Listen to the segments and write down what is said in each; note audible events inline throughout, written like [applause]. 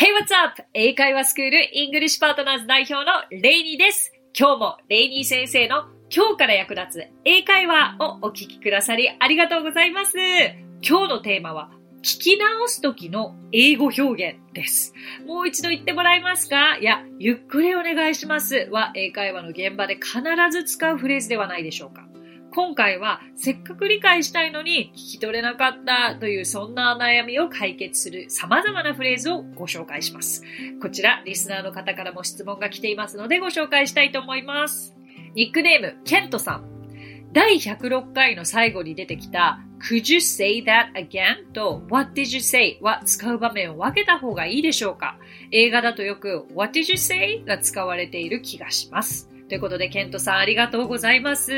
Hey, what's up? 英会話スクールイングリッシュパートナーズ代表のレイニーです。今日もレイニー先生の今日から役立つ英会話をお聞きくださりありがとうございます。今日のテーマは聞き直す時の英語表現です。もう一度言ってもらえますか？いや、ゆっくりお願いしますは英会話の現場で必ず使うフレーズではないでしょうか。今回はせっかく理解したいのに聞き取れなかったというそんな悩みを解決する様々なフレーズをご紹介します。こちら、リスナーの方からも質問が来ていますのでご紹介したいと思います。ニックネーム、ケントさん。第106回の最後に出てきた Could you say that again? と What did you say? は使う場面を分けた方がいいでしょうか？映画だとよく What did you say? が使われている気がします。ということで、ケントさんありがとうございます。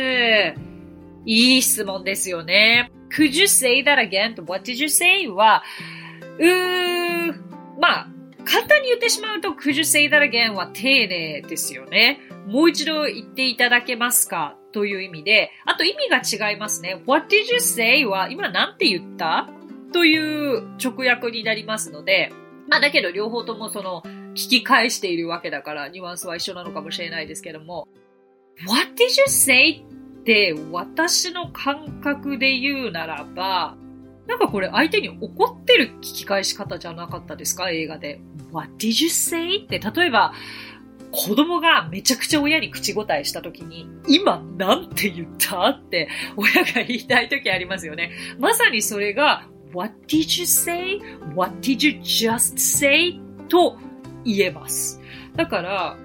いい質問ですよね。Could you say that again? と What did you say? は、うー、まあ、簡単に言ってしまうと Could you say that again? は丁寧ですよね。もう一度言っていただけますか？という意味で、あと意味が違いますね。What did you say? は今なんて言った？という直訳になりますので、まあだけど両方ともその聞き返しているわけだからニュアンスは一緒なのかもしれないですけども、What did you say? って私の感覚で言うならば、なんかこれ相手に怒ってる聞き返し方じゃなかったですか？映画で。What did you say? って例えば、子供がめちゃくちゃ親に口答えした時に、今なんて言った？って親が言いたい時ありますよね。まさにそれが、What did you say? What did you just say? と言えます。だから、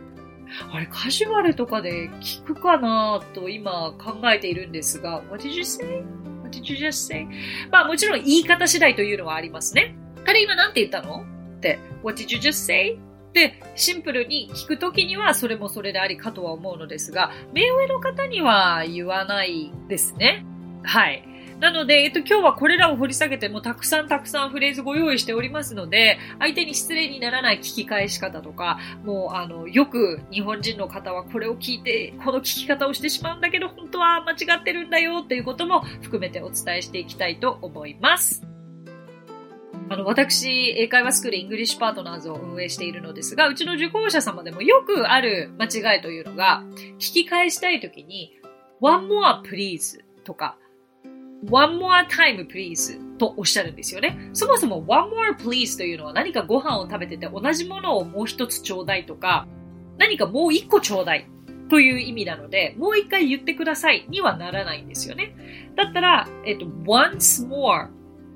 あれ、カジュアルとかで聞くかなと今考えているんですが、What did you say?What did you just say? まあもちろん言い方次第というのはありますね。あれ今なんて言ったの？って、What did you just say? で、シンプルに聞くときにはそれもそれでありかとは思うのですが、目上の方には言わないですね。はい。なので、えっと、今日はこれらを掘り下げてもたくさんたくさんフレーズご用意しておりますので、相手に失礼にならない聞き返し方とか、もう、あの、よく日本人の方はこれを聞いて、この聞き方をしてしまうんだけど、本当は間違ってるんだよっていうことも含めてお伝えしていきたいと思います。あの、私、英会話スクールイングリッシュパートナーズを運営しているのですが、うちの受講者様でもよくある間違いというのが、聞き返したいときに、one more please とか、one more time please とおっしゃるんですよね。そもそも one more please というのは何かご飯を食べてて同じものをもう一つちょうだいとか、何かもう一個ちょうだいという意味なので、もう一回言ってくださいにはならないんですよね。だったら、えっと、once more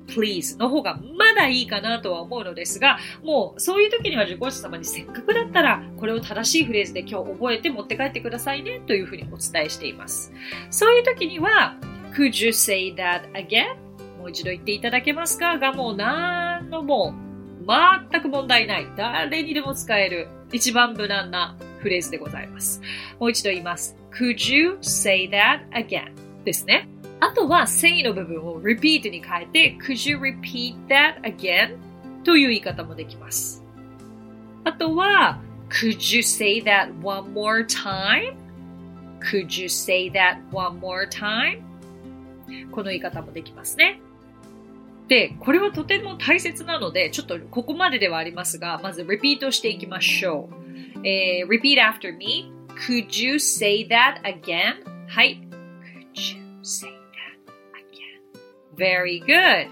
please の方がまだいいかなとは思うのですが、もうそういう時には受講者様にせっかくだったらこれを正しいフレーズで今日覚えて持って帰ってくださいねというふうにお伝えしています。そういう時には、Could you say that again? もう一度言っていただけますかがもう何のも全く問題ない。誰にでも使える一番無難なフレーズでございます。もう一度言います。Could you say that again? ですね。あとは say の部分を repeat に変えて Could you repeat that again? という言い方もできます。あとは Could you say that one more time? Could you say that one more time? この言い方もできますね。で、これはとても大切なので、ちょっとここまでではありますが、まずリピートしていきましょう。えー、repeat after me. Could you say that again? はい。Could you say that again? Very good.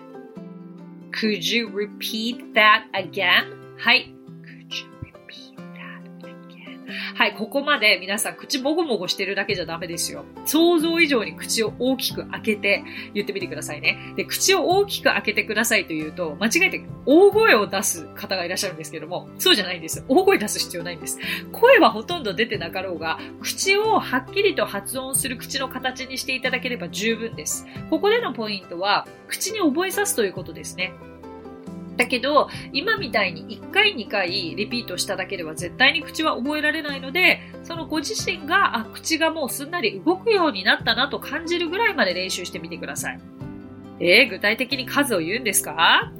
Could you repeat that again? はい。はい、ここまで皆さん口もごもごしてるだけじゃダメですよ。想像以上に口を大きく開けて言ってみてくださいね。で、口を大きく開けてくださいというと、間違えて大声を出す方がいらっしゃるんですけども、そうじゃないんです。大声出す必要ないんです。声はほとんど出てなかろうが、口をはっきりと発音する口の形にしていただければ十分です。ここでのポイントは、口に覚えさすということですね。だけど、今みたいに1回2回リピートしただけでは絶対に口は覚えられないので、そのご自身が、あ、口がもうすんなり動くようになったなと感じるぐらいまで練習してみてください。えー、具体的に数を言うんですか？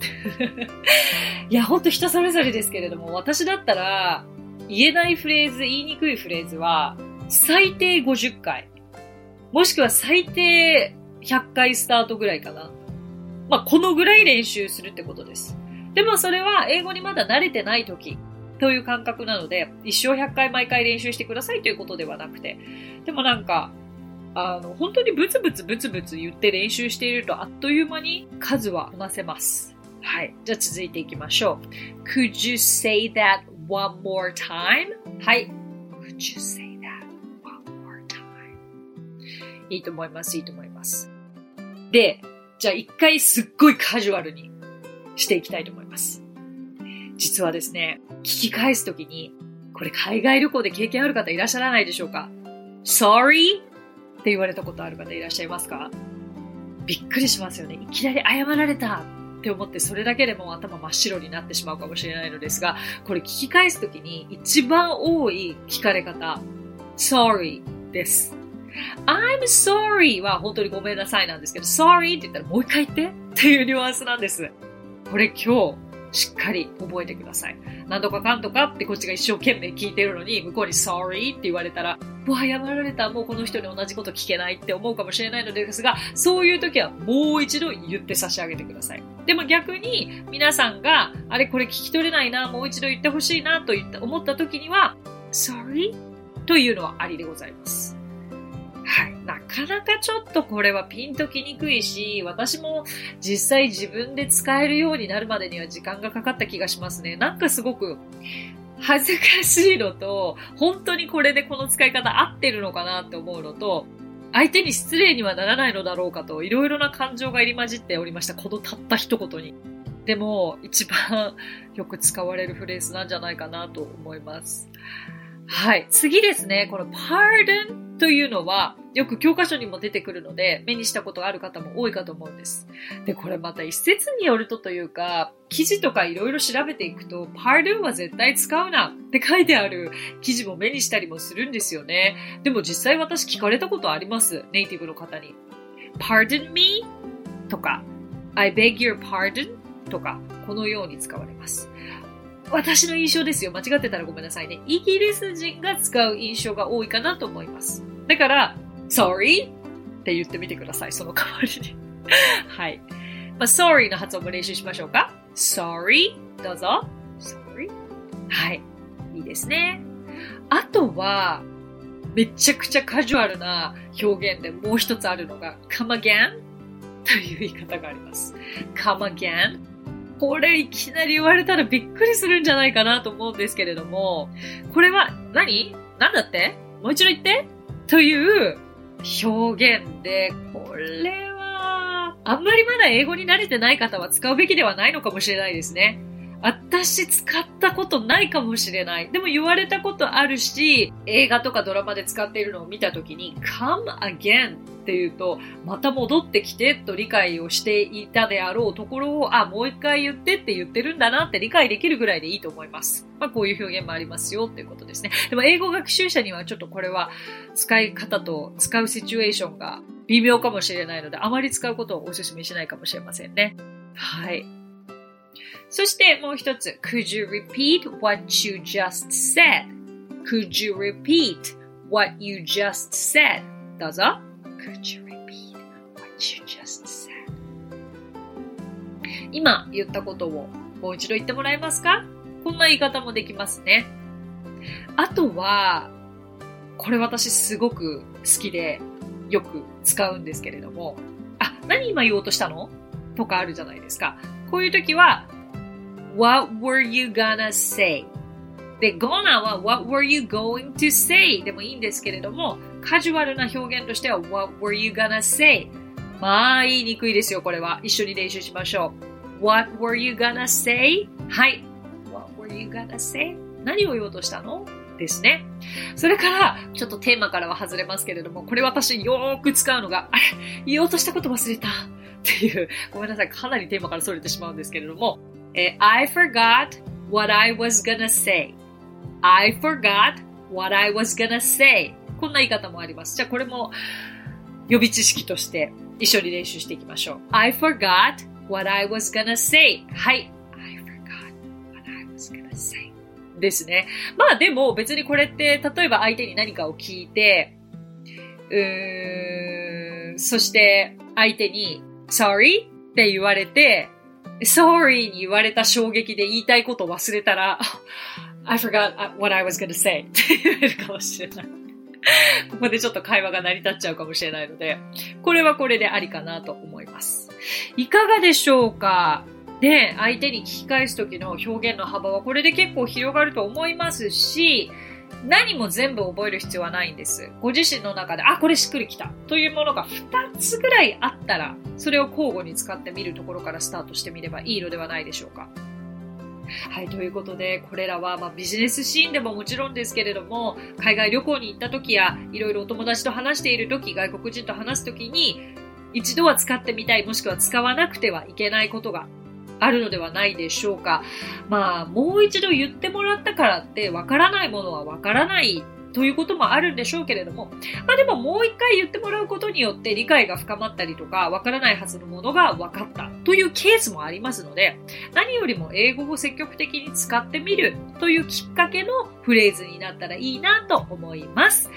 [laughs] いや、ほんと人それぞれですけれども、私だったら、言えないフレーズ、言いにくいフレーズは、最低50回。もしくは最低100回スタートぐらいかな。まあ、このぐらい練習するってことです。でもそれは英語にまだ慣れてない時という感覚なので、一生100回毎回練習してくださいということではなくて、でもなんか、あの、本当にブツブツブツブツ言って練習しているとあっという間に数はこなせます。はい。じゃあ続いていきましょう。Could you say that one more time? はい。Could you say that one more time? いいと思います。いいと思います。で、じゃあ一回すっごいカジュアルにしていきたいと思います。実はですね、聞き返すときに、これ海外旅行で経験ある方いらっしゃらないでしょうか ?sorry? って言われたことある方いらっしゃいますか？びっくりしますよね。いきなり謝られたって思ってそれだけでも頭真っ白になってしまうかもしれないのですが、これ聞き返すときに一番多い聞かれ方、sorry です。I'm sorry は本当にごめんなさいなんですけど、sorry って言ったらもう一回言ってっていうニュアンスなんです。これ今日しっかり覚えてください。なんとかかんとかってこっちが一生懸命聞いてるのに、向こうに sorry って言われたら、もう、謝られた、もうこの人に同じこと聞けないって思うかもしれないのですが、そういう時はもう一度言って差し上げてください。でも逆に、皆さんが、あれこれ聞き取れないな、もう一度言ってほしいなと思った時には、sorry というのはありでございます。はい。なかなかちょっとこれはピンときにくいし、私も実際自分で使えるようになるまでには時間がかかった気がしますね。なんかすごく恥ずかしいのと、本当にこれでこの使い方合ってるのかなって思うのと、相手に失礼にはならないのだろうかと、いろいろな感情が入り混じっておりました。このたった一言に。でも、一番よく使われるフレーズなんじゃないかなと思います。はい。次ですね。この pardon というのは、よく教科書にも出てくるので、目にしたことがある方も多いかと思うんです。で、これまた一説によるとというか、記事とかいろいろ調べていくと、pardon は絶対使うなって書いてある記事も目にしたりもするんですよね。でも実際私聞かれたことあります。ネイティブの方に。pardon me? とか、I beg your pardon? とか、このように使われます。私の印象ですよ。間違ってたらごめんなさいね。イギリス人が使う印象が多いかなと思います。だから、sorry って言ってみてください。その代わりに。[laughs] はい。まあ、sorry の発音も練習しましょうか。sorry どうぞ。sorry はい。いいですね。あとは、めちゃくちゃカジュアルな表現でもう一つあるのが、come again という言い方があります。come again これいきなり言われたらびっくりするんじゃないかなと思うんですけれども、これは何？何だって？もう一度言って？という表現で、これは、あんまりまだ英語に慣れてない方は使うべきではないのかもしれないですね。私使ったことないかもしれない。でも言われたことあるし、映画とかドラマで使っているのを見たときに、come again っていうと、また戻ってきてと理解をしていたであろうところを、あ、もう一回言ってって言ってるんだなって理解できるぐらいでいいと思います。まあこういう表現もありますよっていうことですね。でも英語学習者にはちょっとこれは使い方と使うシチュエーションが微妙かもしれないので、あまり使うことをお勧めしないかもしれませんね。はい。そしてもう一つ。Could you repeat what you just said?Could you repeat what you just said? どうぞ。Could you repeat what you just said? 今言ったことをもう一度言ってもらえますか？こんな言い方もできますね。あとは、これ私すごく好きでよく使うんですけれども、あ、何今言おうとしたの？とかあるじゃないですか。こういう時は、What were you gonna say? で、gonna は What were you going to say? でもいいんですけれども、カジュアルな表現としては What were you gonna say? まあ、言いにくいですよ、これは。一緒に練習しましょう。What were you gonna say? はい。What were you gonna say? 何を言おうとしたの？ですね。それから、ちょっとテーマからは外れますけれども、これ私よーく使うのが、あれ言おうとしたこと忘れたっていう、ごめんなさい、かなりテーマから逸れてしまうんですけれども、I forgot what I was gonna say. I forgot what I was gonna say. こんな言い方もあります。じゃあこれも予備知識として一緒に練習していきましょう。I forgot what I was gonna say. はい。I forgot what I was gonna say. ですね。まあでも別にこれって例えば相手に何かを聞いて、うーん、そして相手に sorry って言われて、sorry に言われた衝撃で言いたいことを忘れたら、I forgot what I was gonna say って言えるかもしれない。ここでちょっと会話が成り立っちゃうかもしれないので、これはこれでありかなと思います。いかがでしょうか？で、相手に聞き返す時の表現の幅はこれで結構広がると思いますし、何も全部覚える必要はないんです。ご自身の中で、あ、これしっくりきたというものが2つぐらいあったら、それを交互に使ってみるところからスタートしてみればいいのではないでしょうか。はい、ということで、これらは、まあ、ビジネスシーンでももちろんですけれども、海外旅行に行った時や、いろいろお友達と話している時、外国人と話す時に、一度は使ってみたい、もしくは使わなくてはいけないことがあるのではないでしょうか。まあ、もう一度言ってもらったからって、わからないものはわからないということもあるんでしょうけれども、まあでももう一回言ってもらうことによって理解が深まったりとか、わからないはずのものが分かったというケースもありますので、何よりも英語を積極的に使ってみるというきっかけのフレーズになったらいいなと思います。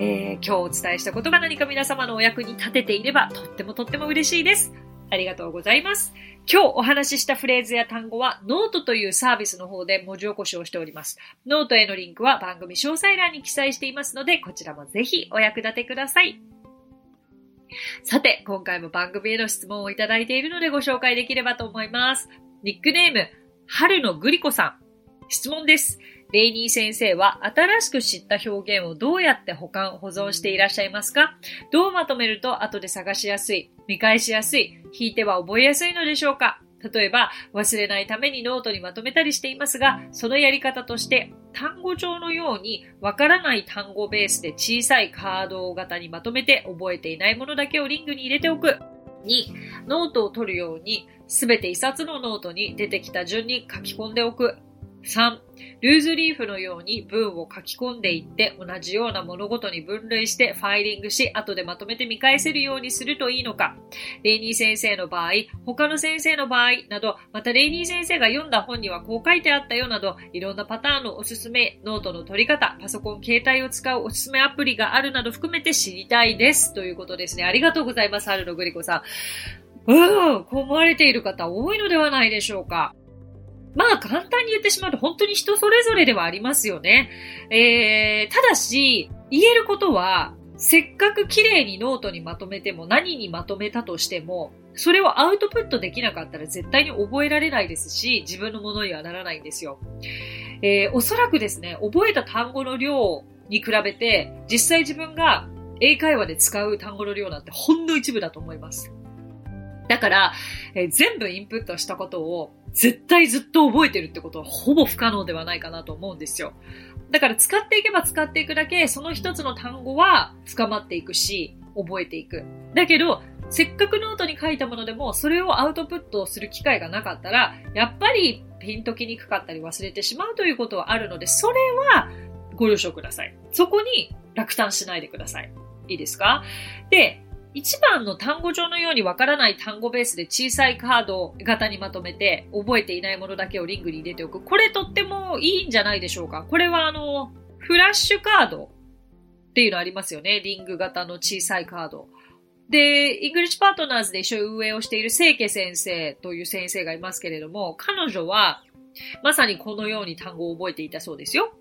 えー、今日お伝えしたことが何か皆様のお役に立てていればとってもとっても嬉しいです。ありがとうございます。今日お話ししたフレーズや単語はノートというサービスの方で文字起こしをしております。ノートへのリンクは番組詳細欄に記載していますので、こちらもぜひお役立てください。さて、今回も番組への質問をいただいているのでご紹介できればと思います。ニックネーム、春のグリコさん。質問です。レイニー先生は新しく知った表現をどうやって保管、保存していらっしゃいますか？どうまとめると後で探しやすい、見返しやすい、引いては覚えやすいのでしょうか？例えば、忘れないためにノートにまとめたりしていますが、そのやり方として、単語帳のように、わからない単語ベースで小さいカード型にまとめて覚えていないものだけをリングに入れておく。2、ノートを取るように、すべて一冊のノートに出てきた順に書き込んでおく。3、ルーズリーフのように文を書き込んでいって同じような物事に分類してファイリングし後でまとめて見返せるようにするといいのか。レイニー先生の場合、他の先生の場合など、またレイニー先生が読んだ本にはこう書いてあったよなど、いろんなパターンのおすすめ、ノートの取り方、パソコン、携帯を使うおすすめアプリがあるなど含めて知りたいです。ということですね。ありがとうございます、春のグリコさん。うん、こう思われている方多いのではないでしょうか。まあ簡単に言ってしまうと本当に人それぞれではありますよね。えー、ただし、言えることは、せっかく綺麗にノートにまとめても何にまとめたとしても、それをアウトプットできなかったら絶対に覚えられないですし、自分のものにはならないんですよ。えー、おそらくですね、覚えた単語の量に比べて、実際自分が英会話で使う単語の量なんてほんの一部だと思います。だから、えー、全部インプットしたことを絶対ずっと覚えてるってことはほぼ不可能ではないかなと思うんですよ。だから使っていけば使っていくだけ、その一つの単語は深まっていくし、覚えていく。だけど、せっかくノートに書いたものでも、それをアウトプットする機会がなかったら、やっぱりピンときにくかったり忘れてしまうということはあるので、それはご了承ください。そこに落胆しないでください。いいですか？で、1番の単語帳のようにわからない単語ベースで小さいカード型にまとめて覚えていないものだけをリングに入れておく。これとってもいいんじゃないでしょうか。これはあの、フラッシュカードっていうのありますよね。リング型の小さいカード。で、イングリッシュパートナーズで一緒に運営をしている清家先生という先生がいますけれども、彼女はまさにこのように単語を覚えていたそうですよ。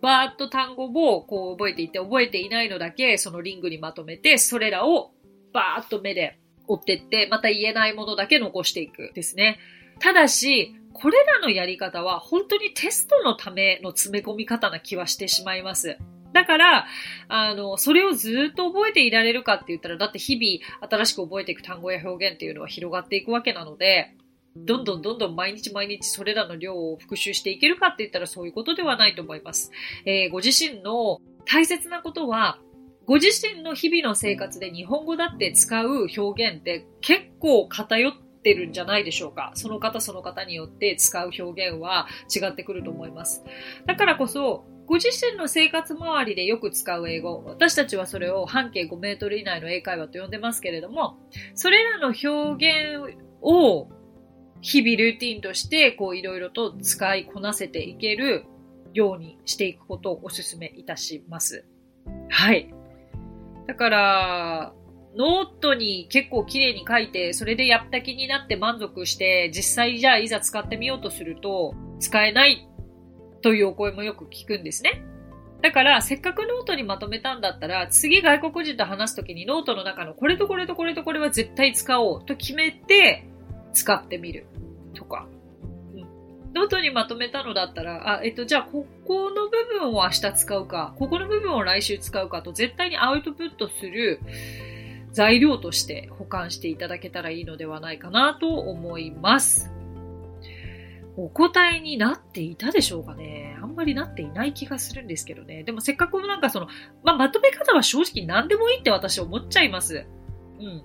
バーッと単語をこう覚えていて、覚えていないのだけそのリングにまとめて、それらをバーッと目で追ってって、また言えないものだけ残していくですね。ただし、これらのやり方は本当にテストのための詰め込み方な気はしてしまいます。だから、あの、それをずっと覚えていられるかって言ったら、だって日々新しく覚えていく単語や表現っていうのは広がっていくわけなので、どんどんどんどん毎日毎日それらの量を復習していけるかって言ったらそういうことではないと思います。えー、ご自身の大切なことは、ご自身の日々の生活で日本語だって使う表現って結構偏ってるんじゃないでしょうか？その方その方によって使う表現は違ってくると思います。だからこそ、ご自身の生活周りでよく使う英語、私たちはそれを半径5メートル以内の英会話と呼んでますけれども、それらの表現を日々ルーティンとしてこういろいろと使いこなせていけるようにしていくことをお勧めいたします。はい。だから、ノートに結構綺麗に書いて、それでやった気になって満足して、実際じゃあいざ使ってみようとすると、使えないというお声もよく聞くんですね。だから、せっかくノートにまとめたんだったら、次外国人と話すときにノートの中のこれとこれとこれとこれは絶対使おうと決めて使ってみるとか。ノートにまとめたのだったら、あ、えっと、じゃあ、ここの部分を明日使うか、ここの部分を来週使うかと絶対にアウトプットする材料として保管していただけたらいいのではないかなと思います。お答えになっていたでしょうかね？あんまりなっていない気がするんですけどね。でもせっかくなんかその、まあ、まとめ方は正直何でもいいって私思っちゃいます。うん。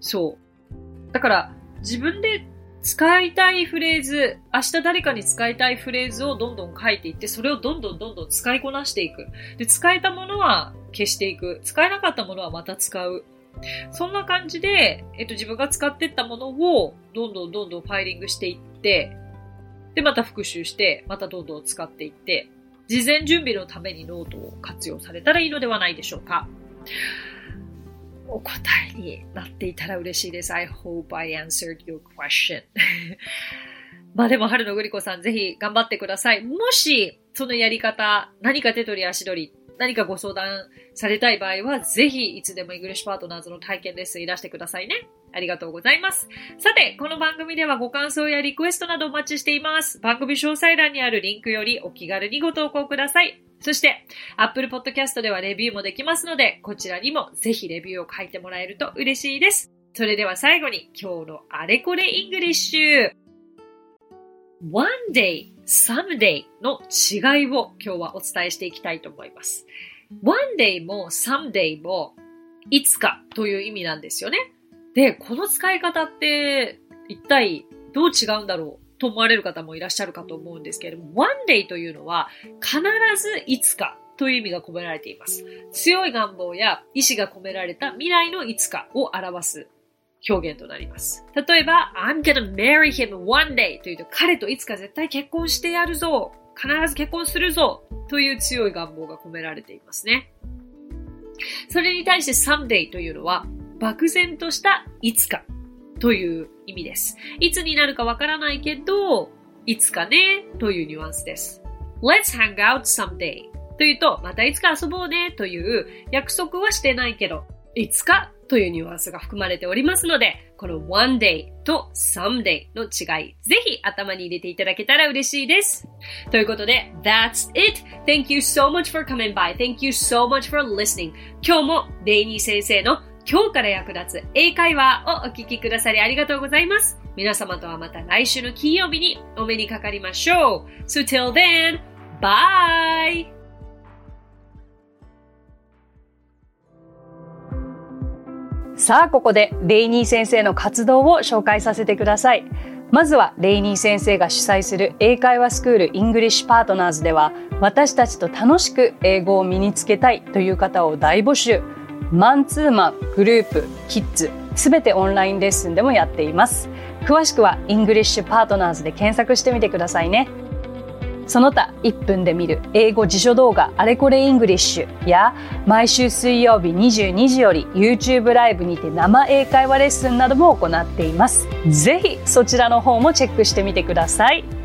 そう。だから、自分で使いたいフレーズ、明日誰かに使いたいフレーズをどんどん書いていって、それをどんどんどんどん使いこなしていく。で、使えたものは消していく。使えなかったものはまた使う。そんな感じで、えっと、自分が使ってったものを、どんどんどんどんファイリングしていって、で、また復習して、またどんどん使っていって、事前準備のためにノートを活用されたらいいのではないでしょうか。お答えになっていたら嬉しいです。I hope I answered your question. [laughs] まあでも、春のグリコさん、ぜひ頑張ってください。もし、そのやり方、何か手取り足取り、何かご相談されたい場合は、ぜひいつでもイングリッシュパートナーズの体験レッスンいらしてくださいね。ありがとうございます。さて、この番組ではご感想やリクエストなどお待ちしています。番組詳細欄にあるリンクよりお気軽にご投稿ください。そして、Apple Podcast ではレビューもできますので、こちらにもぜひレビューを書いてもらえると嬉しいです。それでは最後に今日のあれこれイングリッシュ。one day, someday の違いを今日はお伝えしていきたいと思います。one day も someday もいつかという意味なんですよね。で、この使い方って一体どう違うんだろうと思われる方もいらっしゃるかと思うんですけれども、one day というのは必ずいつかという意味が込められています。強い願望や意志が込められた未来のいつかを表す表現となります。例えば、I'm gonna marry him one day というと、彼といつか絶対結婚してやるぞ必ず結婚するぞという強い願望が込められていますね。それに対して someday というのは漠然としたいつかという意味です。いつになるかわからないけど、いつかねというニュアンスです。Let's hang out someday というと、またいつか遊ぼうねという約束はしてないけど、いつかというニュアンスが含まれておりますので、この one day と someday の違い、ぜひ頭に入れていただけたら嬉しいです。ということで、that's it! Thank you so much for coming by. Thank you so much for listening. 今日もレイニー先生の今日から役立つ英会話をお聞きくださりありがとうございます。皆様とはまた来週の金曜日にお目にかかりましょう。So till then, bye! さあ、ここでレイニー先生の活動を紹介させてください。まずはレイニー先生が主催する英会話スクールイングリッシュパートナーズでは私たちと楽しく英語を身につけたいという方を大募集。マンツーマン、グループ、キッズ、すべてオンラインレッスンでもやっています。詳しくはイングリッシュパートナーズで検索してみてくださいね。その他1分で見る英語辞書動画あれこれイングリッシュや毎週水曜日22時より YouTube ライブにて生英会話レッスンなども行っています。ぜひそちらの方もチェックしてみてください。